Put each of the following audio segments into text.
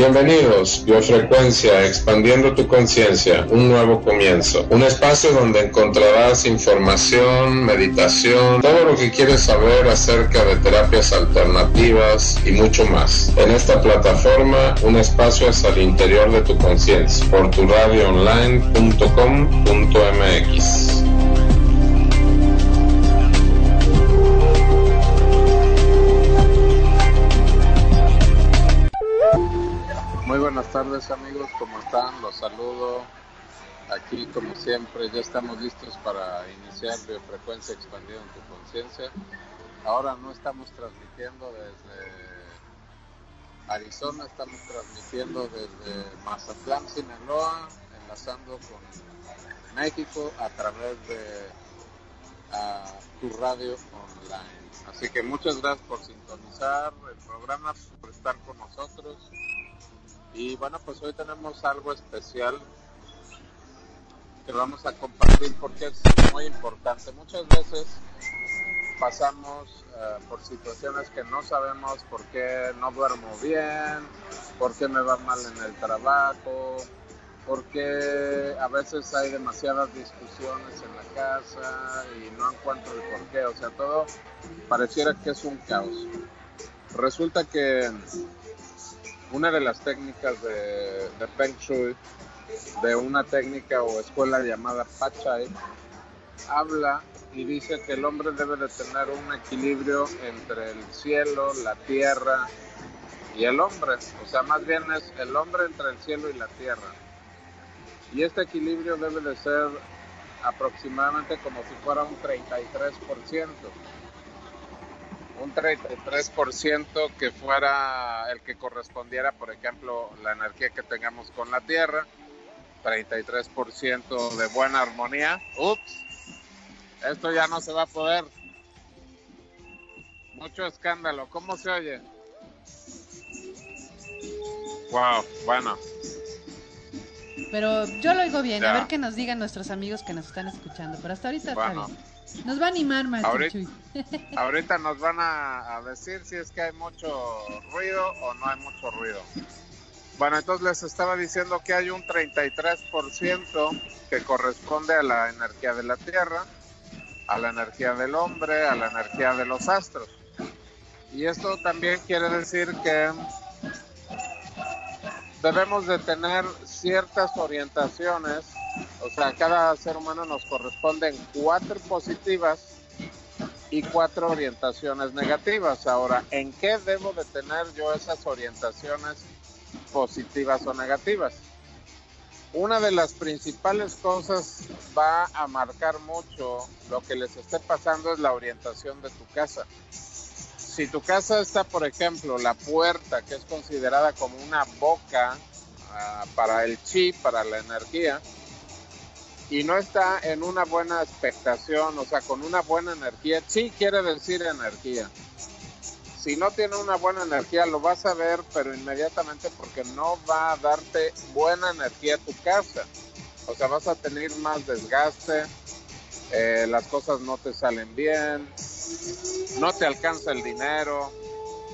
Bienvenidos, Biofrecuencia, expandiendo tu conciencia, un nuevo comienzo. Un espacio donde encontrarás información, meditación, todo lo que quieres saber acerca de terapias alternativas y mucho más. En esta plataforma, un espacio hacia el interior de tu conciencia, por tu. Muy buenas tardes amigos, ¿cómo están? Los saludo. Aquí como siempre ya estamos listos para iniciar Biofrecuencia Expandida en tu Conciencia. Ahora no estamos transmitiendo desde Arizona, estamos transmitiendo desde Mazatlán, Sinaloa, enlazando con México a través de tu radio online. Así que muchas gracias por sintonizar el programa, por estar con nosotros. Y bueno, pues hoy tenemos algo especial que vamos a compartir porque es muy importante. Muchas veces pasamos eh, por situaciones que no sabemos por qué no duermo bien, por qué me va mal en el trabajo, por qué a veces hay demasiadas discusiones en la casa y no encuentro el por qué. O sea, todo pareciera que es un caos. Resulta que una de las técnicas de, de Shui, de una técnica o escuela llamada Pachai, habla y dice que el hombre debe de tener un equilibrio entre el cielo, la tierra y el hombre. O sea, más bien es el hombre entre el cielo y la tierra. Y este equilibrio debe de ser aproximadamente como si fuera un 33% un 33% que fuera el que correspondiera, por ejemplo, la energía que tengamos con la Tierra, 33% de buena armonía. Ups, esto ya no se va a poder. Mucho escándalo, ¿cómo se oye? Wow, bueno. Pero yo lo oigo bien, a ver qué nos digan nuestros amigos que nos están escuchando. Pero hasta ahorita está bien. Nos va a animar, Maestro ahorita, ahorita nos van a, decir si es que hay mucho ruido o no hay mucho ruido. Bueno, entonces les estaba diciendo que hay un 33% que corresponde a la energía de la Tierra, a la energía del hombre, a la energía de los astros. Y esto también quiere decir que debemos de tener ciertas orientaciones o sea, cada ser humano nos corresponden cuatro positivas y cuatro orientaciones negativas. Ahora, ¿en qué debo de tener yo esas orientaciones positivas o negativas? Una de las principales cosas va a marcar mucho lo que les esté pasando es la orientación de tu casa. Si tu casa está, por ejemplo, la puerta, que es considerada como una boca ah, para el chi, para la energía, y no está en una buena expectación, o sea, con una buena energía, sí quiere decir energía. Si no tiene una buena energía, lo vas a ver, pero inmediatamente porque no va a darte buena energía a tu casa. O sea, vas a tener más desgaste, eh, las cosas no te salen bien, no te alcanza el dinero,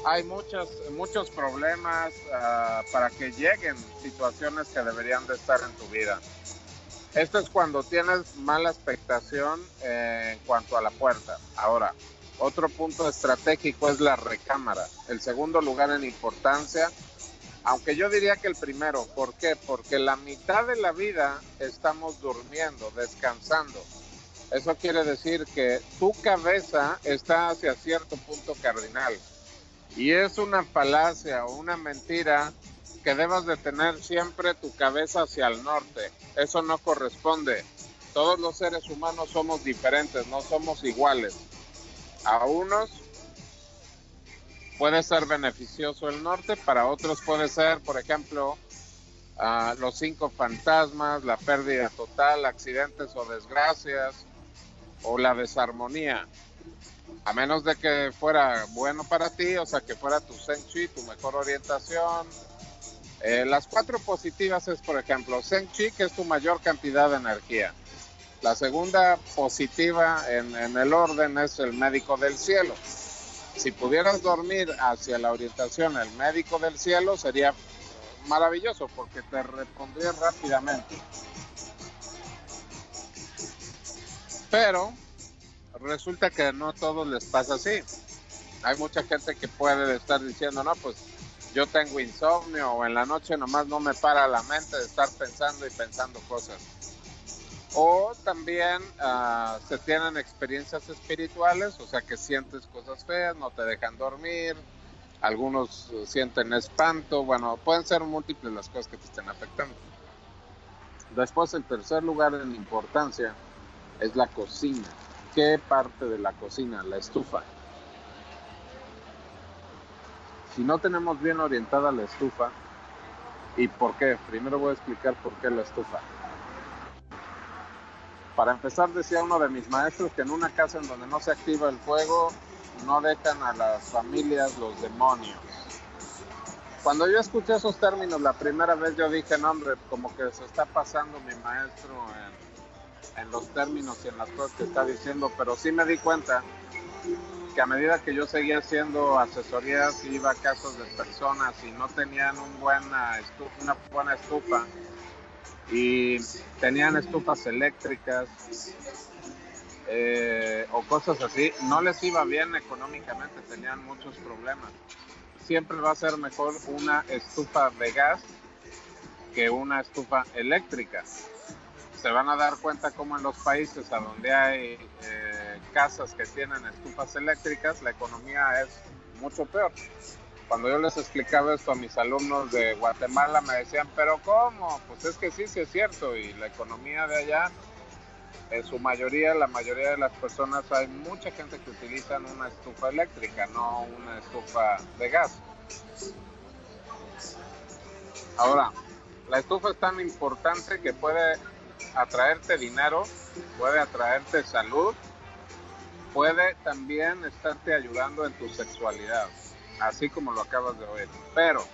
hay muchos, muchos problemas ah, para que lleguen situaciones que deberían de estar en tu vida. Esto es cuando tienes mala expectación eh, en cuanto a la puerta. Ahora, otro punto estratégico es la recámara. El segundo lugar en importancia, aunque yo diría que el primero. ¿Por qué? Porque la mitad de la vida estamos durmiendo, descansando. Eso quiere decir que tu cabeza está hacia cierto punto cardinal. Y es una falacia o una mentira que debas de tener siempre tu cabeza hacia el norte. Eso no corresponde. Todos los seres humanos somos diferentes, no somos iguales. A unos puede ser beneficioso el norte, para otros puede ser, por ejemplo, los cinco fantasmas, la pérdida total, accidentes o desgracias, o la desarmonía. A menos de que fuera bueno para ti, o sea, que fuera tu senchi, tu mejor orientación, eh, las cuatro positivas es, por ejemplo, Zeng Chi, que es tu mayor cantidad de energía. La segunda positiva en, el orden es el médico del cielo. Si pudieras dormir hacia la orientación el médico del cielo, sería maravilloso porque te respondría rápidamente. Pero resulta que no a todos les pasa así. Hay mucha gente que puede estar diciendo, no, pues yo tengo insomnio o en la noche nomás no me para la mente de estar pensando y pensando cosas. O también uh, se tienen experiencias espirituales, o sea que sientes cosas feas, no te dejan dormir, algunos sienten espanto, bueno, pueden ser múltiples las cosas que te estén afectando. Después, el tercer lugar en importancia es la cocina. ¿Qué parte de la cocina? La estufa. Si no tenemos bien orientada la estufa, ¿y por qué? Primero voy a explicar por qué la estufa. Para empezar, decía uno de mis maestros que en una casa en donde no se activa el fuego, no dejan a las familias los demonios. Cuando yo escuché esos términos la primera vez, yo dije, no, hombre, como que se está pasando mi maestro en, en los términos y en las cosas que está diciendo, pero sí me di cuenta que a medida que yo seguía haciendo asesorías, iba a casos de personas y no tenían una buena estufa, y tenían estufas eléctricas eh, o cosas así, no les iba bien económicamente, tenían muchos problemas. Siempre va a ser mejor una estufa de gas que una estufa eléctrica. Se van a dar cuenta como en los países a donde hay eh, casas que tienen estufas eléctricas, la economía es mucho peor cuando yo les explicaba esto a mis alumnos de Guatemala me decían, pero ¿cómo? Pues es que sí, sí es cierto y la economía de allá, en su mayoría, la mayoría de las personas, hay mucha gente que utilizan una estufa eléctrica, no una estufa de gas. Ahora, la estufa es tan importante que puede atraerte dinero, puede atraerte salud, puede también estarte ayudando en tu sexualidad así como lo acabas de oír. Pero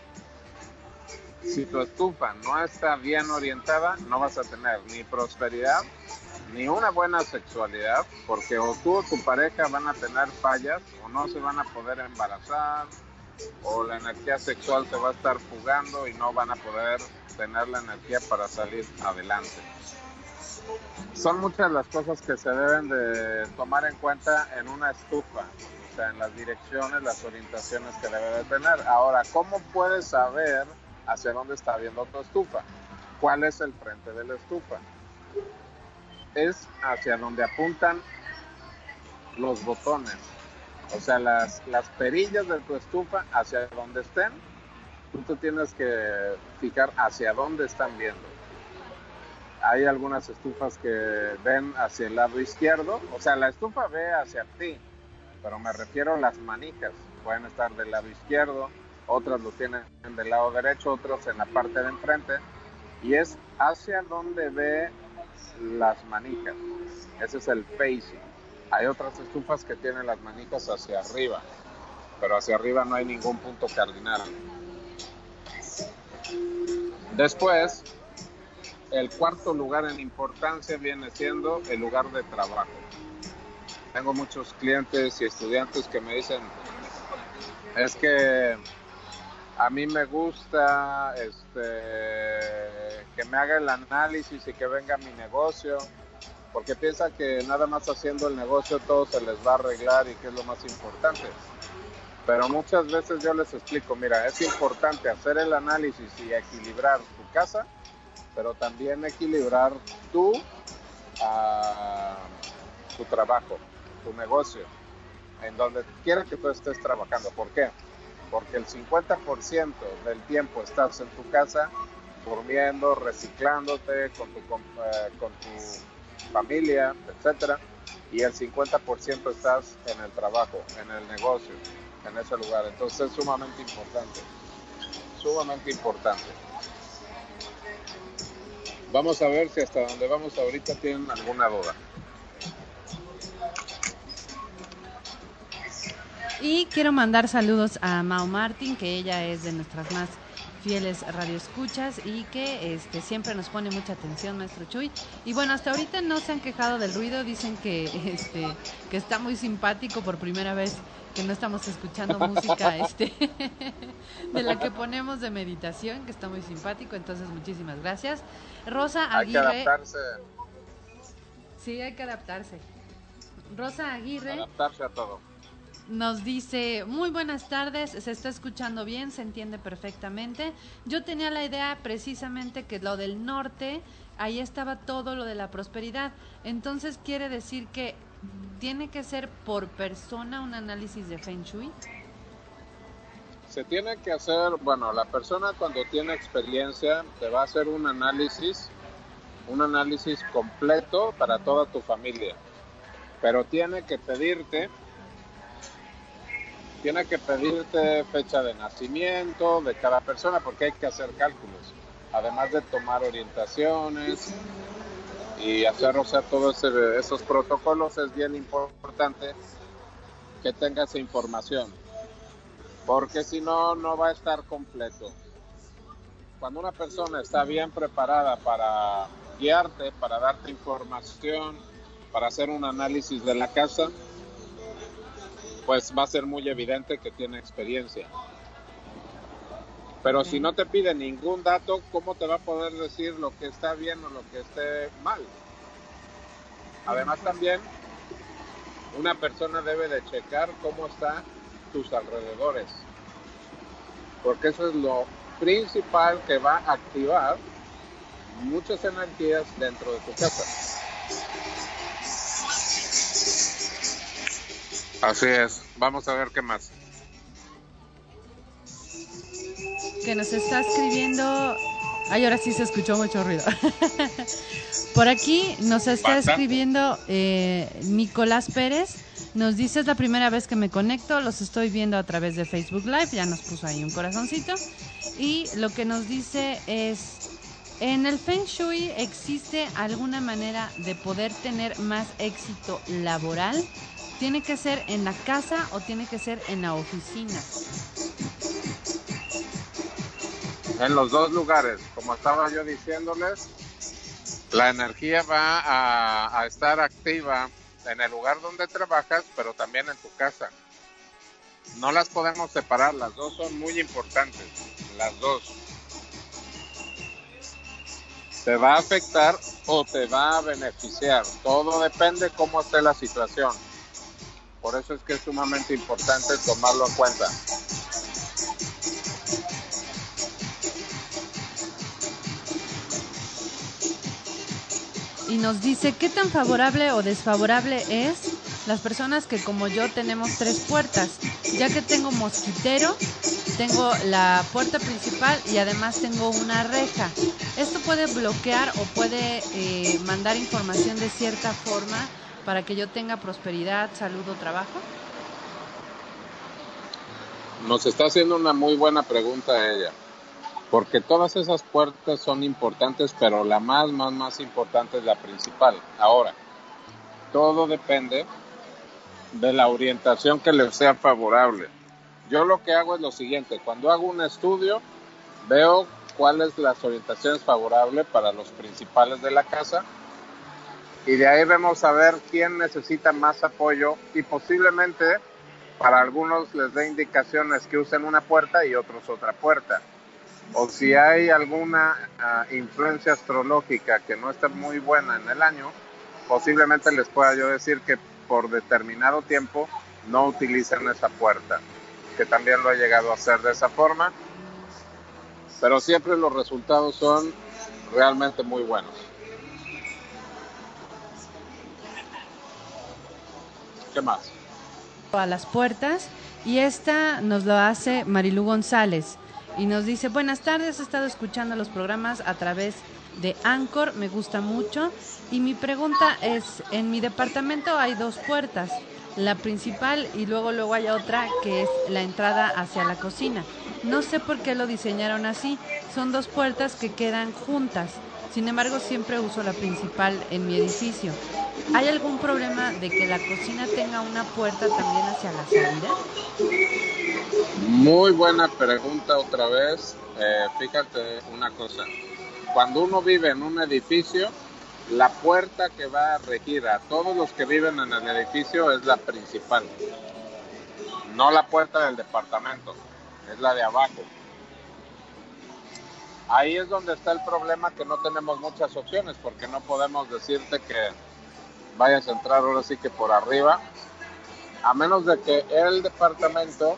si tu estufa no está bien orientada, no vas a tener ni prosperidad ni una buena sexualidad, porque o tú o tu pareja van a tener fallas o no se van a poder embarazar o la energía sexual se va a estar fugando y no van a poder tener la energía para salir adelante. Son muchas las cosas que se deben de tomar en cuenta en una estufa en las direcciones, las orientaciones que debe de tener. Ahora, ¿cómo puedes saber hacia dónde está viendo tu estufa? ¿Cuál es el frente de la estufa? Es hacia donde apuntan los botones. O sea, las, las perillas de tu estufa, hacia donde estén, tú tienes que fijar hacia dónde están viendo. Hay algunas estufas que ven hacia el lado izquierdo, o sea, la estufa ve hacia ti, pero me refiero a las manijas. Pueden estar del lado izquierdo, otras lo tienen del lado derecho, otros en la parte de enfrente. Y es hacia donde ve las manijas. Ese es el facing. Hay otras estufas que tienen las manijas hacia arriba, pero hacia arriba no hay ningún punto cardinal. Después, el cuarto lugar en importancia viene siendo el lugar de trabajo. Tengo muchos clientes y estudiantes que me dicen, es que a mí me gusta este, que me haga el análisis y que venga mi negocio, porque piensa que nada más haciendo el negocio todo se les va a arreglar y que es lo más importante. Pero muchas veces yo les explico, mira, es importante hacer el análisis y equilibrar tu casa, pero también equilibrar tu, uh, tu trabajo tu negocio, en donde quiera que tú estés trabajando. ¿Por qué? Porque el 50% del tiempo estás en tu casa durmiendo, reciclándote con tu, eh, con tu familia, etcétera, y el 50% estás en el trabajo, en el negocio, en ese lugar. Entonces es sumamente importante, sumamente importante. Vamos a ver si hasta donde vamos ahorita tienen alguna duda. Y quiero mandar saludos a Mao Martin, que ella es de nuestras más fieles radioescuchas y que este siempre nos pone mucha atención maestro Chuy y bueno hasta ahorita no se han quejado del ruido dicen que este que está muy simpático por primera vez que no estamos escuchando música este de la que ponemos de meditación, que está muy simpático, entonces muchísimas gracias. Rosa Aguirre. Hay que adaptarse. Sí, hay que adaptarse. Rosa Aguirre. Adaptarse a todo. Nos dice, muy buenas tardes, se está escuchando bien, se entiende perfectamente. Yo tenía la idea precisamente que lo del norte, ahí estaba todo lo de la prosperidad. Entonces quiere decir que tiene que ser por persona un análisis de Feng Shui. Se tiene que hacer, bueno, la persona cuando tiene experiencia te va a hacer un análisis, un análisis completo para toda tu familia. Pero tiene que pedirte tiene que pedirte fecha de nacimiento de cada persona porque hay que hacer cálculos, además de tomar orientaciones y hacer, o sea, todos esos protocolos es bien importante que tenga esa información, porque si no, no va a estar completo. Cuando una persona está bien preparada para guiarte, para darte información, para hacer un análisis de la casa, pues va a ser muy evidente que tiene experiencia. Pero si no te pide ningún dato, ¿cómo te va a poder decir lo que está bien o lo que esté mal? Además también, una persona debe de checar cómo están tus alrededores. Porque eso es lo principal que va a activar muchas energías dentro de tu casa. Así es. Vamos a ver qué más. Que nos está escribiendo. Ay, ahora sí se escuchó mucho ruido. Por aquí nos está escribiendo eh, Nicolás Pérez. Nos dice es la primera vez que me conecto, los estoy viendo a través de Facebook Live, ya nos puso ahí un corazoncito. Y lo que nos dice es, ¿en el Feng Shui existe alguna manera de poder tener más éxito laboral? ¿Tiene que ser en la casa o tiene que ser en la oficina? En los dos lugares, como estaba yo diciéndoles, la energía va a, estar activa en el lugar donde trabajas, pero también en tu casa. No las podemos separar, las dos son muy importantes, las dos. Te va a afectar o te va a beneficiar, todo depende cómo esté la situación. Por eso es que es sumamente importante tomarlo en cuenta. Y nos dice qué tan favorable o desfavorable es las personas que como yo tenemos tres puertas, ya que tengo mosquitero, tengo la puerta principal y además tengo una reja. Esto puede bloquear o puede eh, mandar información de cierta forma para que yo tenga prosperidad, salud o trabajo? Nos está haciendo una muy buena pregunta ella, porque todas esas puertas son importantes, pero la más, más, más importante es la principal. Ahora, todo depende de la orientación que le sea favorable. Yo lo que hago es lo siguiente, cuando hago un estudio, veo cuáles las orientaciones favorables para los principales de la casa y de ahí vamos a ver quién necesita más apoyo y posiblemente para algunos les dé indicaciones que usen una puerta y otros otra puerta. O si hay alguna ah, influencia astrológica que no está muy buena en el año, posiblemente les pueda yo decir que por determinado tiempo no utilicen esa puerta, que también lo he llegado a hacer de esa forma, pero siempre los resultados son realmente muy buenos. ¿Qué más? A las puertas y esta nos lo hace Marilú González y nos dice, buenas tardes, he estado escuchando los programas a través de Anchor, me gusta mucho y mi pregunta es, en mi departamento hay dos puertas, la principal y luego luego hay otra que es la entrada hacia la cocina. No sé por qué lo diseñaron así, son dos puertas que quedan juntas. Sin embargo, siempre uso la principal en mi edificio. ¿Hay algún problema de que la cocina tenga una puerta también hacia la salida? Muy buena pregunta otra vez. Eh, fíjate una cosa. Cuando uno vive en un edificio, la puerta que va a regir a todos los que viven en el edificio es la principal. no la puerta del departamento, es la de abajo. Ahí es donde está el problema que no tenemos muchas opciones porque no podemos decirte que vayas a entrar ahora sí que por arriba, a menos de que el departamento,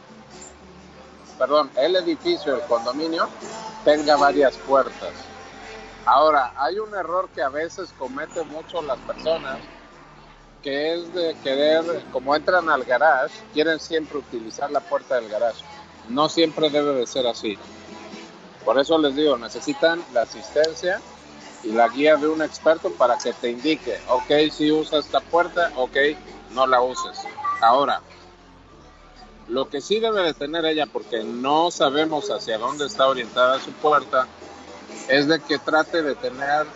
perdón, el edificio, el condominio, tenga varias puertas. Ahora, hay un error que a veces cometen mucho las personas, que es de querer, como entran al garage, quieren siempre utilizar la puerta del garage. No siempre debe de ser así. Por eso les digo, necesitan la asistencia y la guía de un experto para que te indique, ok, si usa esta puerta, ok, no la uses. Ahora, lo que sí debe de tener ella, porque no sabemos hacia dónde está orientada su puerta, es de que trate de tener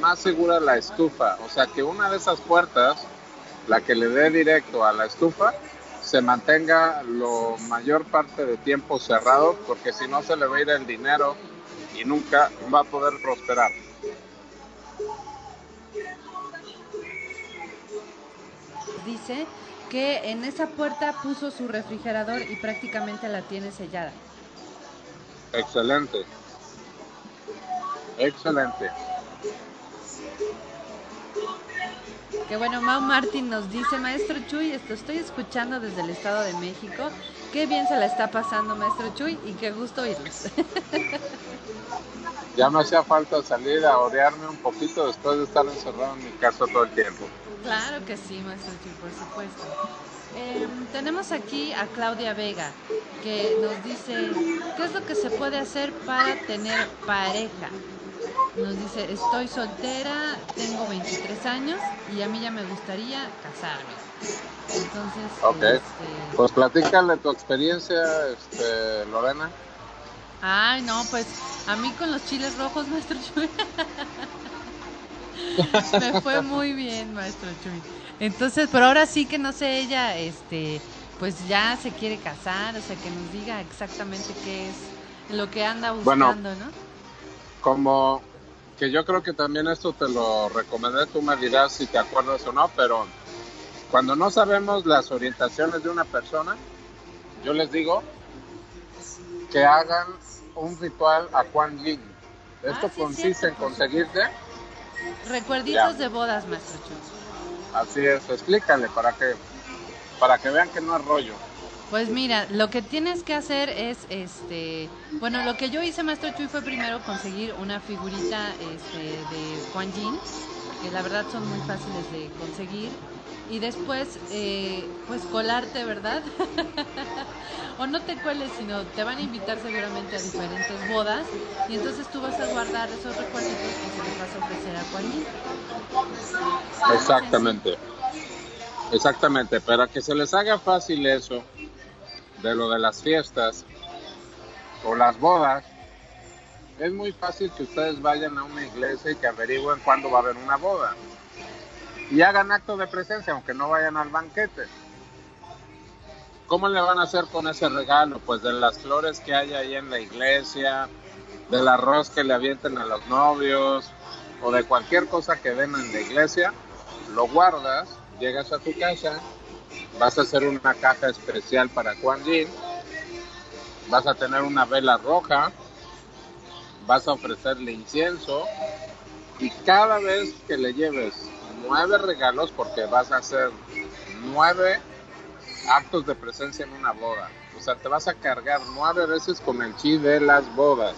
más segura la estufa. O sea, que una de esas puertas, la que le dé directo a la estufa, se mantenga lo mayor parte de tiempo cerrado, porque si no se le va a ir el dinero y nunca va a poder prosperar. Dice que en esa puerta puso su refrigerador y prácticamente la tiene sellada. Excelente. Excelente. Que bueno, Mau Martín nos dice, maestro Chuy, esto estoy escuchando desde el Estado de México. Qué bien se la está pasando, maestro Chuy, y qué gusto oírlos. ya me hacía falta salir a orearme un poquito después de estar encerrado en mi casa todo el tiempo. Claro que sí, maestro Chuy, por supuesto. Em, tenemos aquí a Claudia Vega, que nos dice, ¿qué es lo que se puede hacer para tener pareja? Nos dice, estoy soltera, tengo 23 años y a mí ya me gustaría casarme. Entonces, okay. este... pues platícale tu experiencia, este, Lorena. Ay, no, pues a mí con los chiles rojos, maestro Chuy. me fue muy bien, maestro Chuy. Entonces, pero ahora sí que no sé, ella, este, pues ya se quiere casar, o sea, que nos diga exactamente qué es lo que anda buscando, ¿no? Como que yo creo que también esto te lo recomendé, tú me dirás si te acuerdas o no, pero cuando no sabemos las orientaciones de una persona, yo les digo que hagan un ritual a Juan Yin. Esto Ah, sí, consiste cierto, en conseguirte, Recuerditos Ya. de bodas, maestro Chuy. así es, explícale para que para que vean que no es rollo. Pues mira, lo que tienes que hacer es, este, bueno, lo que yo hice, maestro Chuy, fue primero conseguir una figurita este, de Juan Yin, que la verdad son muy fáciles de conseguir, y después, eh, pues colarte, ¿verdad? o no te cueles, sino te van a invitar seguramente a diferentes bodas, y entonces tú vas a guardar esos recuerditos que se les vas a ofrecer a Juan Yin. Exactamente. Exactamente, para que se les haga fácil eso de lo de las fiestas o las bodas, es muy fácil que ustedes vayan a una iglesia y que averigüen cuándo va a haber una boda. Y hagan acto de presencia, aunque no vayan al banquete. ¿Cómo le van a hacer con ese regalo? Pues de las flores que hay ahí en la iglesia, del arroz que le avienten a los novios, o de cualquier cosa que den en la iglesia, lo guardas, llegas a tu casa, vas a hacer una caja especial para Juan Yin, vas a tener una vela roja, vas a ofrecerle incienso y cada vez que le lleves nueve regalos, porque vas a hacer nueve actos de presencia en una boda, o sea, te vas a cargar nueve veces con el chi de las bodas.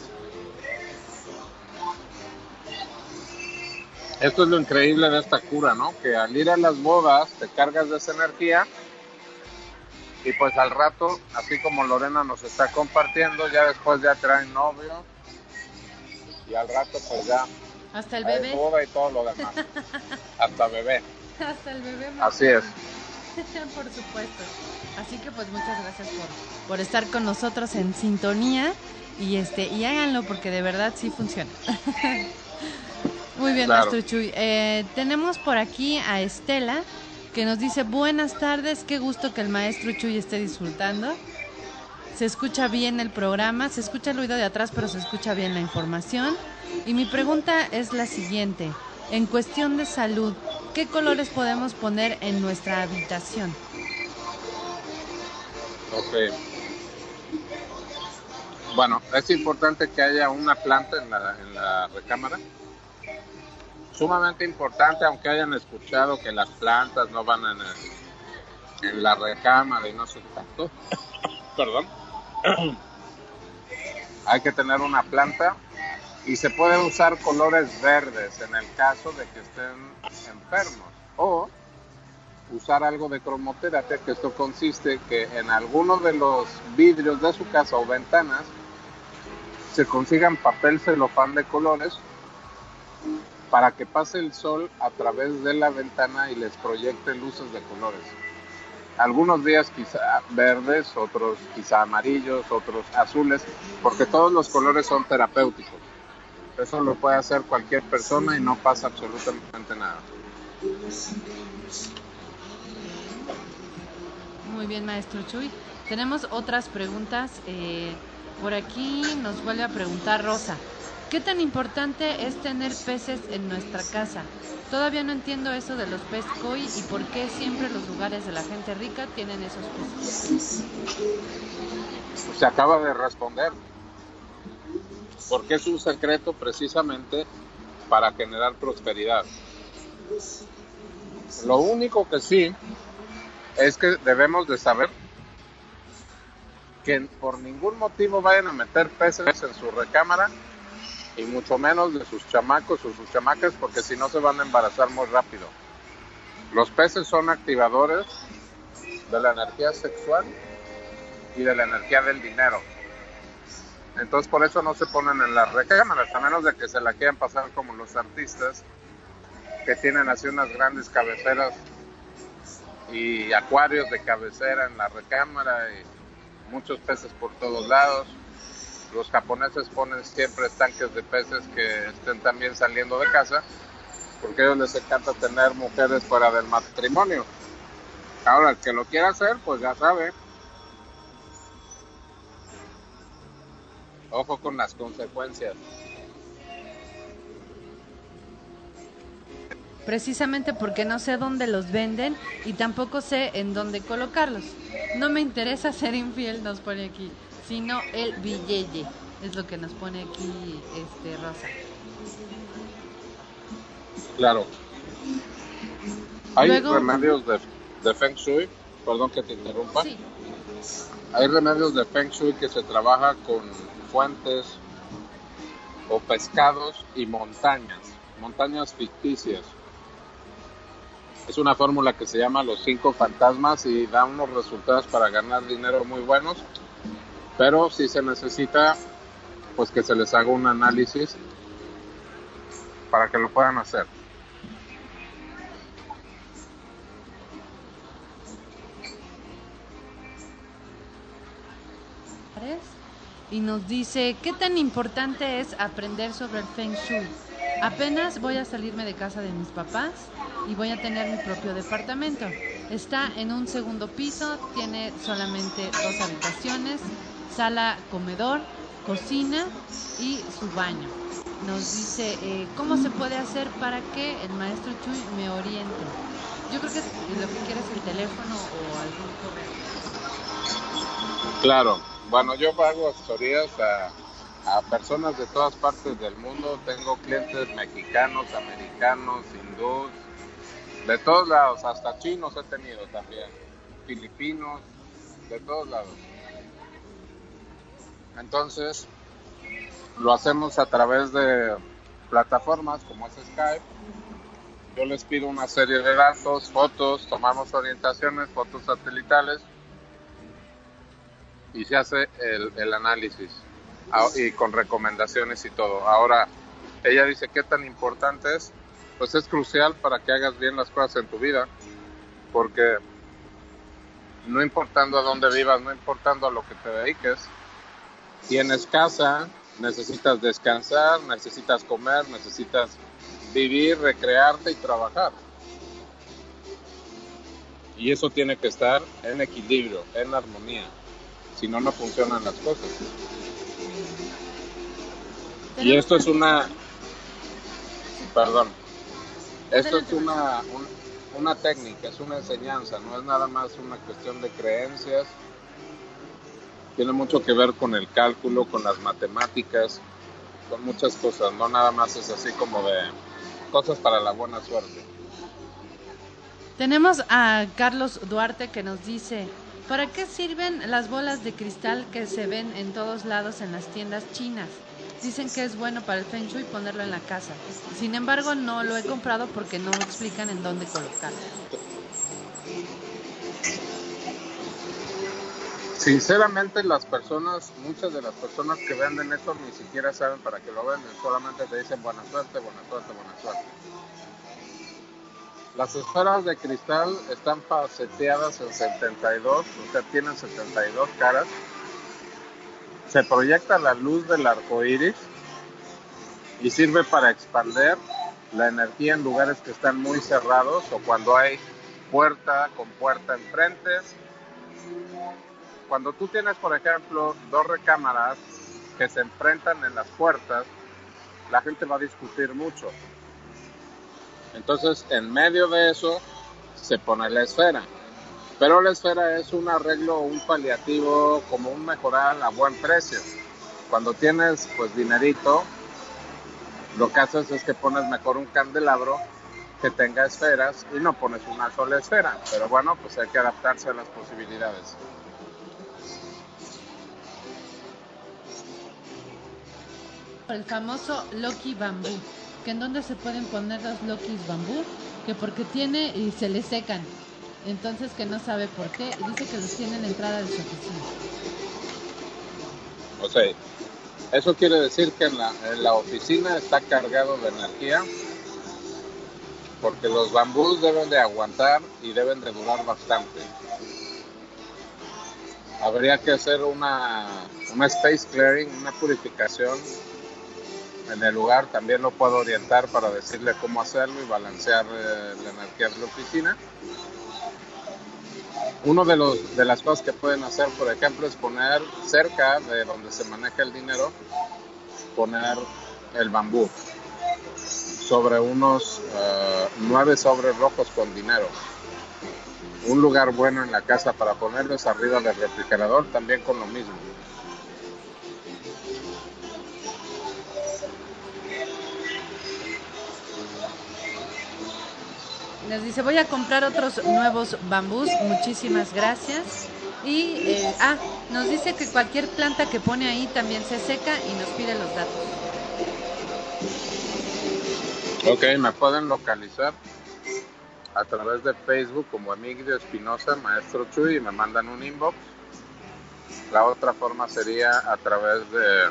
Esto es lo increíble de esta cura, ¿no? Que al ir a las bodas te cargas de esa energía y pues al rato, así como Lorena nos está compartiendo, ya después ya traen novio y al rato pues ya Hasta el bebé, boda y todo lo demás. Hasta bebé. hasta el bebé. Así es. por supuesto. Así que pues muchas gracias por, por estar con nosotros en sintonía y este y háganlo porque de verdad sí funciona. Muy bien, Claro. maestro Chuy. Eh, tenemos por aquí a Estela que nos dice buenas tardes, qué gusto que el maestro Chuy esté disfrutando. Se escucha bien el programa, se escucha el ruido de atrás, pero se escucha bien la información. Y mi pregunta es la siguiente. En cuestión de salud, ¿qué colores podemos poner en nuestra habitación? Ok. Bueno, es importante que haya una planta en la, recámara. Sumamente importante, aunque hayan escuchado que las plantas no van en, la recámara y no sé tanto. Perdón. Hay que tener una planta y se pueden usar colores verdes en el caso de que estén enfermos. O usar algo de cromoterapia, que esto consiste que en alguno de los vidrios de su casa o ventanas se consigan papel celofán de colores para que pase el sol a través de la ventana y les proyecte luces de colores. Algunos días quizá verdes, otros quizá amarillos, otros azules, porque todos los colores son terapéuticos. Eso lo puede hacer cualquier persona y no pasa absolutamente nada. Muy bien, maestro Chuy. Tenemos otras preguntas. eh, por aquí nos vuelve a preguntar Rosa. ¿Qué tan importante es tener peces en nuestra casa? Todavía no entiendo eso de los pez koi y por qué siempre los lugares de la gente rica tienen esos peces. Se acaba de responder. Porque es un secreto precisamente para generar prosperidad. Lo único que sí es que debemos de saber que por ningún motivo vayan a meter peces en su recámara y mucho menos de sus chamacos o sus chamacas porque si no se van a embarazar muy rápido. Los peces son activadores de la energía sexual y de la energía del dinero. Entonces por eso no se ponen en las recámaras, a menos de que se la quieran pasar como los artistas que tienen así unas grandes cabeceras y acuarios de cabecera en la recámara y muchos peces por todos lados. Los japoneses ponen siempre estanques de peces que estén también saliendo de casa porque a ellos les encanta tener mujeres fuera del matrimonio. Ahora, el que lo quiera hacer, pues ya sabe. Ojo con las consecuencias. Precisamente porque no sé dónde los venden y tampoco sé en dónde colocarlos. No me interesa ser infiel, nos pone aquí, sino el billete. Es lo que nos pone aquí este Rosa. Claro. Hay Luego- remedios de, de Feng Shui, perdón que te interrumpa. Sí. Hay remedios de Feng Shui que se trabaja con fuentes o pescados y montañas, montañas ficticias. Es una fórmula que se llama los cinco fantasmas y da unos resultados para ganar dinero muy buenos, pero si se necesita pues que se les haga un análisis para que lo puedan hacer. Y nos dice, ¿qué tan importante es aprender sobre el Feng Shui? Apenas voy a salirme de casa de mis papás y voy a tener mi propio departamento. Está en un segundo piso, tiene solamente dos habitaciones, sala, comedor, cocina y su baño. Nos dice, eh, ¿cómo se puede hacer para que el maestro Chuy me oriente? Yo creo que lo que quiere es el teléfono o algún correo. Claro, bueno, yo hago asesorías a, a personas de todas partes del mundo. Tengo clientes mexicanos, americanos, hindús, de todos lados, hasta chinos he tenido también, filipinos, de todos lados. Entonces, lo hacemos a través de plataformas como es Skype. Yo les pido una serie de datos, fotos, tomamos orientaciones, fotos satelitales y se hace el, el análisis y con recomendaciones y todo. Ahora, ella dice qué tan importante es, pues es crucial para que hagas bien las cosas en tu vida, porque no importando a dónde vivas, no importando a lo que te dediques, tienes casa, necesitas descansar, necesitas comer, necesitas vivir, recrearte y trabajar. Y eso tiene que estar en equilibrio, en armonía si no, no funcionan las cosas. Y esto es una, perdón, esto es una, un- una técnica, es una enseñanza, no es nada más una cuestión de creencias tiene mucho que ver con el cálculo, con las matemáticas, con muchas cosas, no nada más es así como de cosas para la buena suerte. Tenemos a Carlos Duarte que nos dice, ¿para qué sirven las bolas de cristal que se ven en todos lados en las tiendas chinas? Dicen que es bueno para el feng shui ponerlo en la casa. Sin embargo, no lo he comprado porque no explican en dónde colocarlo. Sinceramente, las personas, muchas de las personas que venden esto ni siquiera saben para qué lo venden, solamente te dicen buena suerte, buena suerte, buena suerte. Las esferas de cristal están faceteadas en 72, o sea, tienen 72 caras se proyecta la luz del arco iris y sirve para expander la energía en lugares que están muy cerrados o cuando hay puerta con puerta enfrente. Cuando tú tienes, por ejemplo, dos recámaras que se enfrentan en las puertas, la gente va a discutir mucho. Entonces, en medio de eso, se pone la esfera. Pero la esfera es un arreglo, un paliativo, como un mejorar a buen precio. Cuando tienes pues dinerito, lo que haces es que pones mejor un candelabro que tenga esferas y no pones una sola esfera. Pero bueno, pues hay que adaptarse a las posibilidades. El famoso Loki Bambú, que en donde se pueden poner los Lokis Bambú, que porque tiene y se le secan. Entonces que no sabe por qué. Dice que los tiene en la entrada de su oficina. O sea, eso quiere decir que en la, en la oficina está cargado de energía porque los bambús deben de aguantar y deben de durar bastante. Habría que hacer una, una space clearing, una purificación en el lugar. También lo puedo orientar para decirle cómo hacerlo y balancear eh, la energía de la oficina. Uno de, los, de las cosas que pueden hacer, por ejemplo, es poner cerca de donde se maneja el dinero, poner el bambú sobre unos uh, nueve sobres rojos con dinero. Un lugar bueno en la casa para ponerlos arriba del refrigerador, también con lo mismo. Nos dice, voy a comprar otros nuevos bambús. Muchísimas gracias. Y, eh, ah, nos dice que cualquier planta que pone ahí también se seca y nos pide los datos. Ok, me pueden localizar a través de Facebook como Emigdio Espinosa, Maestro Chuy, y me mandan un inbox. La otra forma sería a través de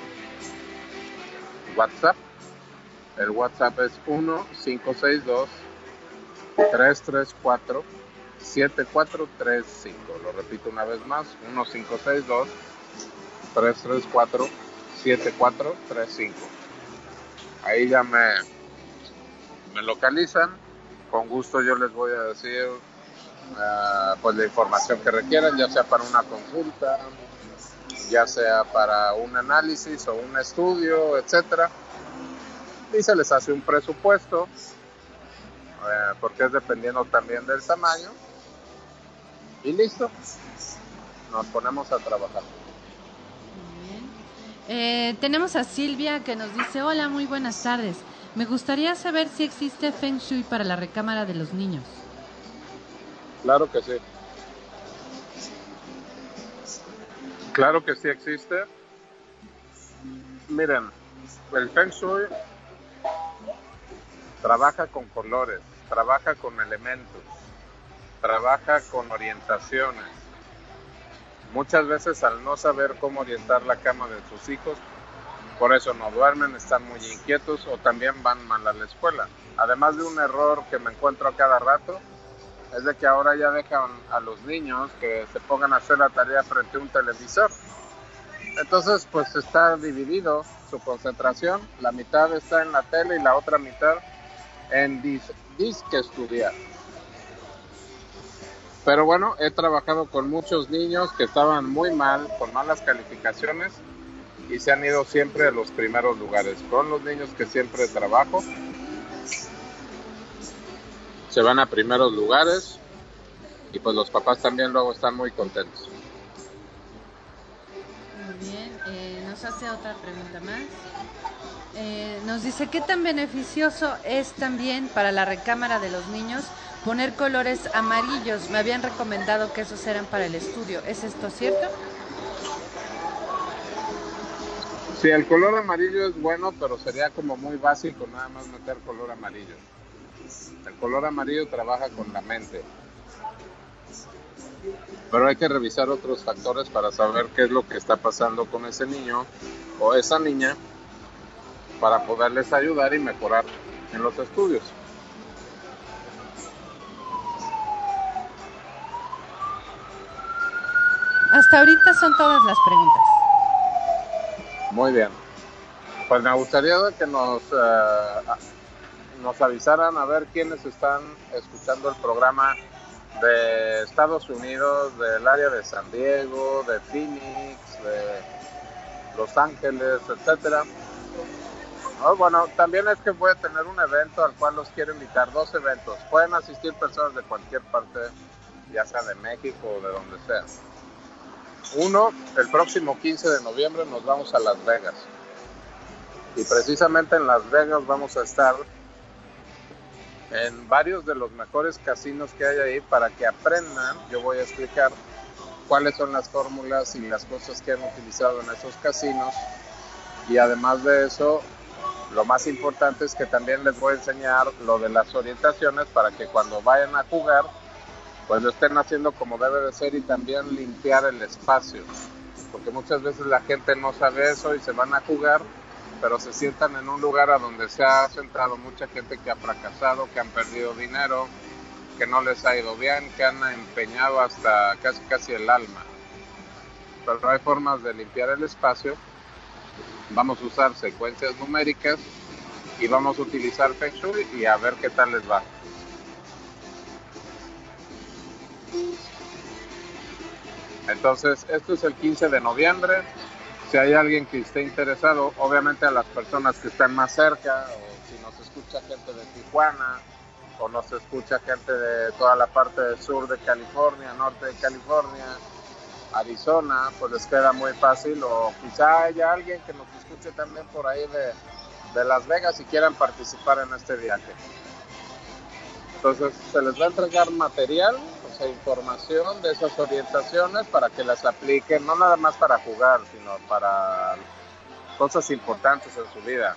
WhatsApp. El WhatsApp es 1562 334 7435. Lo repito una vez más, 1562 334 7435. Ahí ya me, me localizan. Con gusto yo les voy a decir uh, pues la información que requieran, ya sea para una consulta, ya sea para un análisis o un estudio, etcétera. Y se les hace un presupuesto eh, porque es dependiendo también del tamaño. Y listo, nos ponemos a trabajar. Eh, tenemos a Silvia que nos dice, hola, muy buenas tardes. Me gustaría saber si existe Feng Shui para la recámara de los niños. Claro que sí. Claro que sí existe. Miren, el Feng Shui trabaja con colores, trabaja con elementos, trabaja con orientaciones. Muchas veces al no saber cómo orientar la cama de sus hijos, por eso no duermen, están muy inquietos o también van mal a la escuela. Además de un error que me encuentro a cada rato, es de que ahora ya dejan a los niños que se pongan a hacer la tarea frente a un televisor. Entonces, pues está dividido su concentración, la mitad está en la tele y la otra mitad en disque estudiar. Pero bueno, he trabajado con muchos niños que estaban muy mal, con malas calificaciones y se han ido siempre a los primeros lugares. Con los niños que siempre trabajo, se van a primeros lugares y pues los papás también luego están muy contentos. Muy bien, eh, nos hace otra pregunta más. Eh, nos dice, ¿qué tan beneficioso es también para la recámara de los niños poner colores amarillos? Me habían recomendado que esos eran para el estudio. ¿Es esto cierto? Sí, el color amarillo es bueno, pero sería como muy básico nada más meter color amarillo. El color amarillo trabaja con la mente. Pero hay que revisar otros factores para saber qué es lo que está pasando con ese niño o esa niña para poderles ayudar y mejorar en los estudios. Hasta ahorita son todas las preguntas. Muy bien. Pues me gustaría que nos, eh, nos avisaran a ver quiénes están escuchando el programa de Estados Unidos, del área de San Diego, de Phoenix, de Los Ángeles, etcétera. Oh, bueno, también es que voy a tener un evento al cual los quiero invitar, dos eventos. Pueden asistir personas de cualquier parte, ya sea de México o de donde sea. Uno, el próximo 15 de noviembre nos vamos a Las Vegas. Y precisamente en Las Vegas vamos a estar en varios de los mejores casinos que hay ahí para que aprendan. Yo voy a explicar cuáles son las fórmulas y las cosas que han utilizado en esos casinos. Y además de eso, lo más importante es que también les voy a enseñar lo de las orientaciones para que cuando vayan a jugar pues lo estén haciendo como debe de ser y también limpiar el espacio. Porque muchas veces la gente no sabe eso y se van a jugar, pero se sientan en un lugar a donde se ha centrado mucha gente que ha fracasado, que han perdido dinero, que no les ha ido bien, que han empeñado hasta casi casi el alma. Pero hay formas de limpiar el espacio. Vamos a usar secuencias numéricas y vamos a utilizar Feng Shui y a ver qué tal les va. Entonces, esto es el 15 de noviembre. Si hay alguien que esté interesado, obviamente a las personas que están más cerca, o si nos escucha gente de Tijuana, o nos escucha gente de toda la parte del sur de California, norte de California, Arizona, pues les queda muy fácil, o quizá haya alguien que nos escuche también por ahí de, de Las Vegas y quieran participar en este viaje. Entonces se les va a entregar material información de esas orientaciones para que las apliquen, no nada más para jugar, sino para cosas importantes en su vida,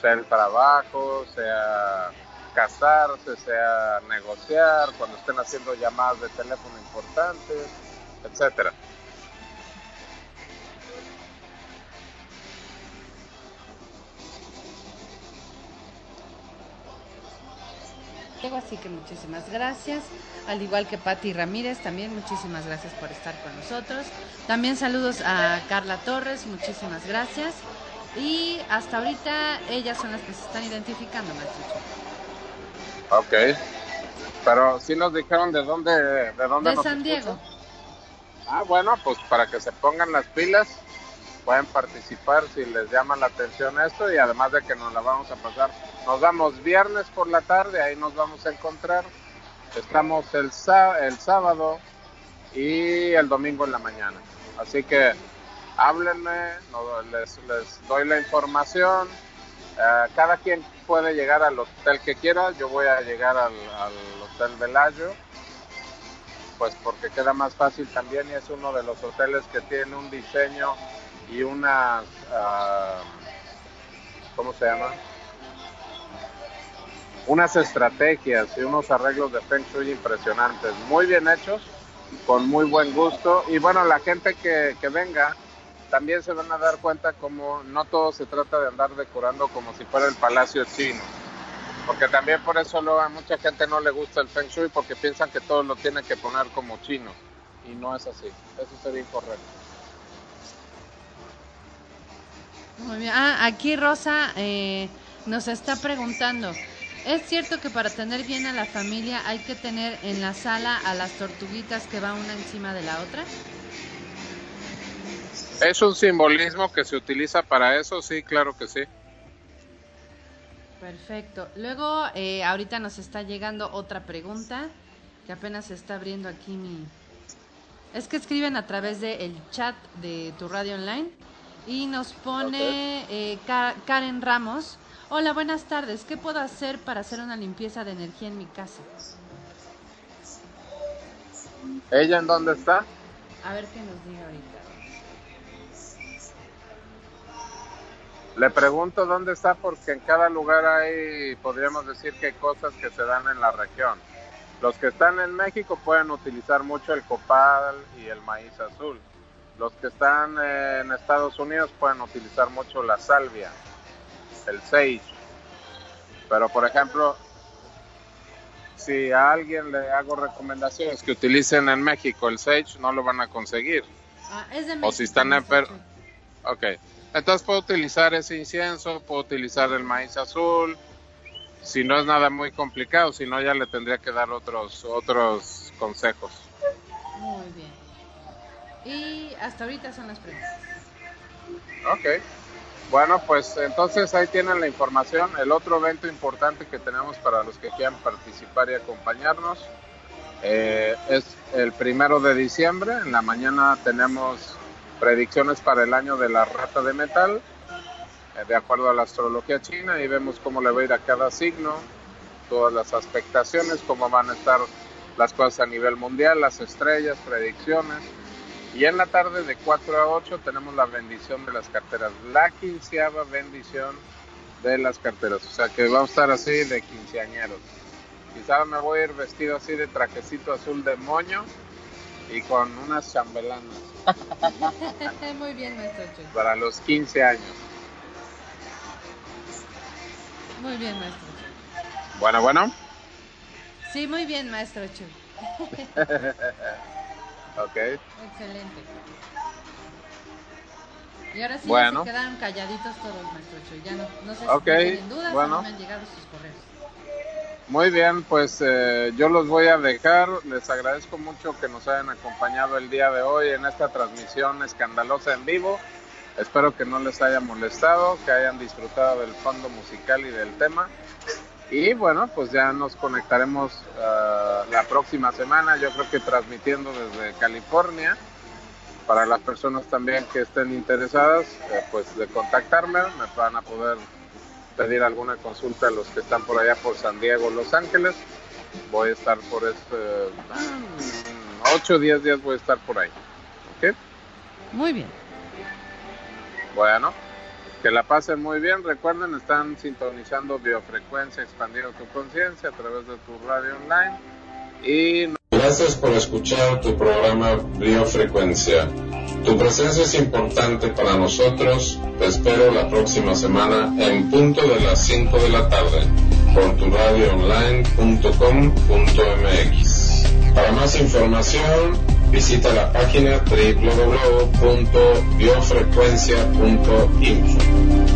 sea el trabajo, sea casarse, sea negociar, cuando estén haciendo llamadas de teléfono importantes, etcétera. Así que muchísimas gracias. Al igual que Patti Ramírez, también muchísimas gracias por estar con nosotros. También saludos a Carla Torres, muchísimas gracias. Y hasta ahorita ellas son las que se están identificando, maestro. Ok. Pero si nos dijeron de dónde, de dónde. De San Diego. Ah, bueno, pues para que se pongan las pilas pueden participar si les llama la atención esto y además de que nos la vamos a pasar. Nos vamos viernes por la tarde, ahí nos vamos a encontrar. Estamos el, el sábado y el domingo en la mañana. Así que háblenme, les, doy la información. Eh, cada quien puede llegar al hotel que quiera. Yo voy a llegar al, al Hotel Velayo pues porque queda más fácil también y es uno de los hoteles que tiene un diseño y unas, uh, ¿cómo se llama? Unas estrategias y unos arreglos de Feng Shui impresionantes, muy bien hechos, con muy buen gusto. Y bueno, la gente que, venga también se van a dar cuenta como no todo se trata de andar decorando como si fuera el palacio chino. Porque también por eso a mucha gente no le gusta el Feng Shui porque piensan que todo lo tiene que poner como chino. Y no es así. Eso sería incorrecto. Muy bien. Ah, aquí Rosa eh, nos está preguntando. ¿Es cierto que para tener bien a la familia hay que tener en la sala a las tortuguitas que va una encima de la otra? Es un simbolismo que se utiliza para eso, sí, claro que sí. Perfecto. Luego, eh, ahorita nos está llegando otra pregunta, que apenas se está abriendo aquí mi, Es que escriben a través del chat de tu radio online y nos pone eh, Karen Ramos. Hola, buenas tardes. ¿Qué puedo hacer para hacer una limpieza de energía en mi casa? ¿Ella en dónde está? A ver qué nos diga ahorita. Le pregunto dónde está porque en cada lugar hay, podríamos decir que cosas que se dan en la región. Los que están en México pueden utilizar mucho el copal y el maíz azul. Los que están en Estados Unidos pueden utilizar mucho la salvia, el sage. Pero por ejemplo, si a alguien le hago recomendaciones que utilicen en México el sage, no lo van a conseguir. Ah, es de México, o si están en Perú. Ok. Entonces puedo utilizar ese incienso, puedo utilizar el maíz azul, si no es nada muy complicado, si no ya le tendría que dar otros otros consejos. Muy bien. Y hasta ahorita son las preguntas. Ok. Bueno, pues entonces ahí tienen la información. El otro evento importante que tenemos para los que quieran participar y acompañarnos eh, es el primero de diciembre. En la mañana tenemos predicciones para el año de la rata de metal eh, de acuerdo a la astrología china y vemos cómo le va a ir a cada signo, todas las expectaciones, cómo van a estar las cosas a nivel mundial, las estrellas, predicciones. Y en la tarde de 4 a 8 tenemos la bendición de las carteras, la quinceava bendición de las carteras. O sea que vamos a estar así de quinceañeros. Quizá me voy a ir vestido así de trajecito azul de moño y con unas chambelanas. Muy bien, maestro. Para los 15 años. Muy bien, maestro. Bueno, bueno. Sí, muy bien, maestro Chu. ok. Excelente. Y ahora sí bueno. se quedan calladitos todos, maestro Chu. Ya no, no sé si tienen dudas bueno. o no me han llegado sus correos. Muy bien, pues eh, yo los voy a dejar. Les agradezco mucho que nos hayan acompañado el día de hoy en esta transmisión escandalosa en vivo. Espero que no les haya molestado, que hayan disfrutado del fondo musical y del tema. Y bueno, pues ya nos conectaremos uh, la próxima semana, yo creo que transmitiendo desde California. Para las personas también que estén interesadas, eh, pues de contactarme, me van a poder pedir alguna consulta a los que están por allá por San Diego, Los Ángeles. Voy a estar por este 8 o 10 días voy a estar por ahí. ¿Ok? Muy bien. Bueno, que la pasen muy bien. Recuerden, están sintonizando Biofrecuencia, expandiendo tu conciencia a través de tu radio online. Y Gracias por escuchar tu programa Biofrecuencia. Tu presencia es importante para nosotros. Te espero la próxima semana en punto de las 5 de la tarde por tu radioonline.com.mx. Para más información, Visita la página www.biofrecuencia.info.